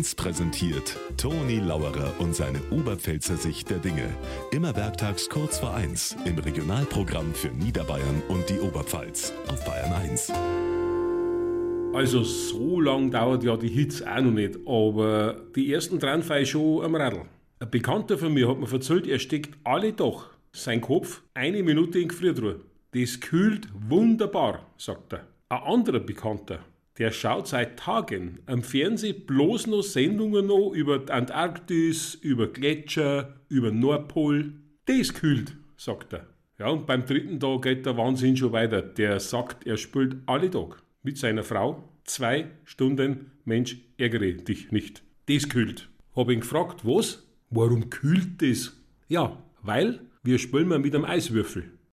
1 präsentiert Toni Lauerer und seine Oberpfälzer Sicht der Dinge. Immer werktags kurz vor 1 im Regionalprogramm für Niederbayern und die Oberpfalz auf Bayern 1. Also so lang dauert ja die Hits auch noch nicht, aber die ersten dran schon am Radl. Ein Bekannter von mir hat mir erzählt, er steckt alle Tag sein Kopf eine Minute in Gefriertruhe. Das kühlt wunderbar, sagt er. Ein anderer Bekannter, der schaut seit Tagen am Fernsehen bloß noch Sendungen noch über Antarktis, über Gletscher, über Nordpol. Das kühlt, sagt er. Ja, und beim dritten Tag geht der Wahnsinn schon weiter. Der sagt, er spült alle Tag mit seiner Frau zwei Stunden, Mensch, ärgere dich nicht. Das kühlt. Hab ihn gefragt, was? Warum kühlt das? Ja, weil wir spielen mal mit einem Eiswürfel.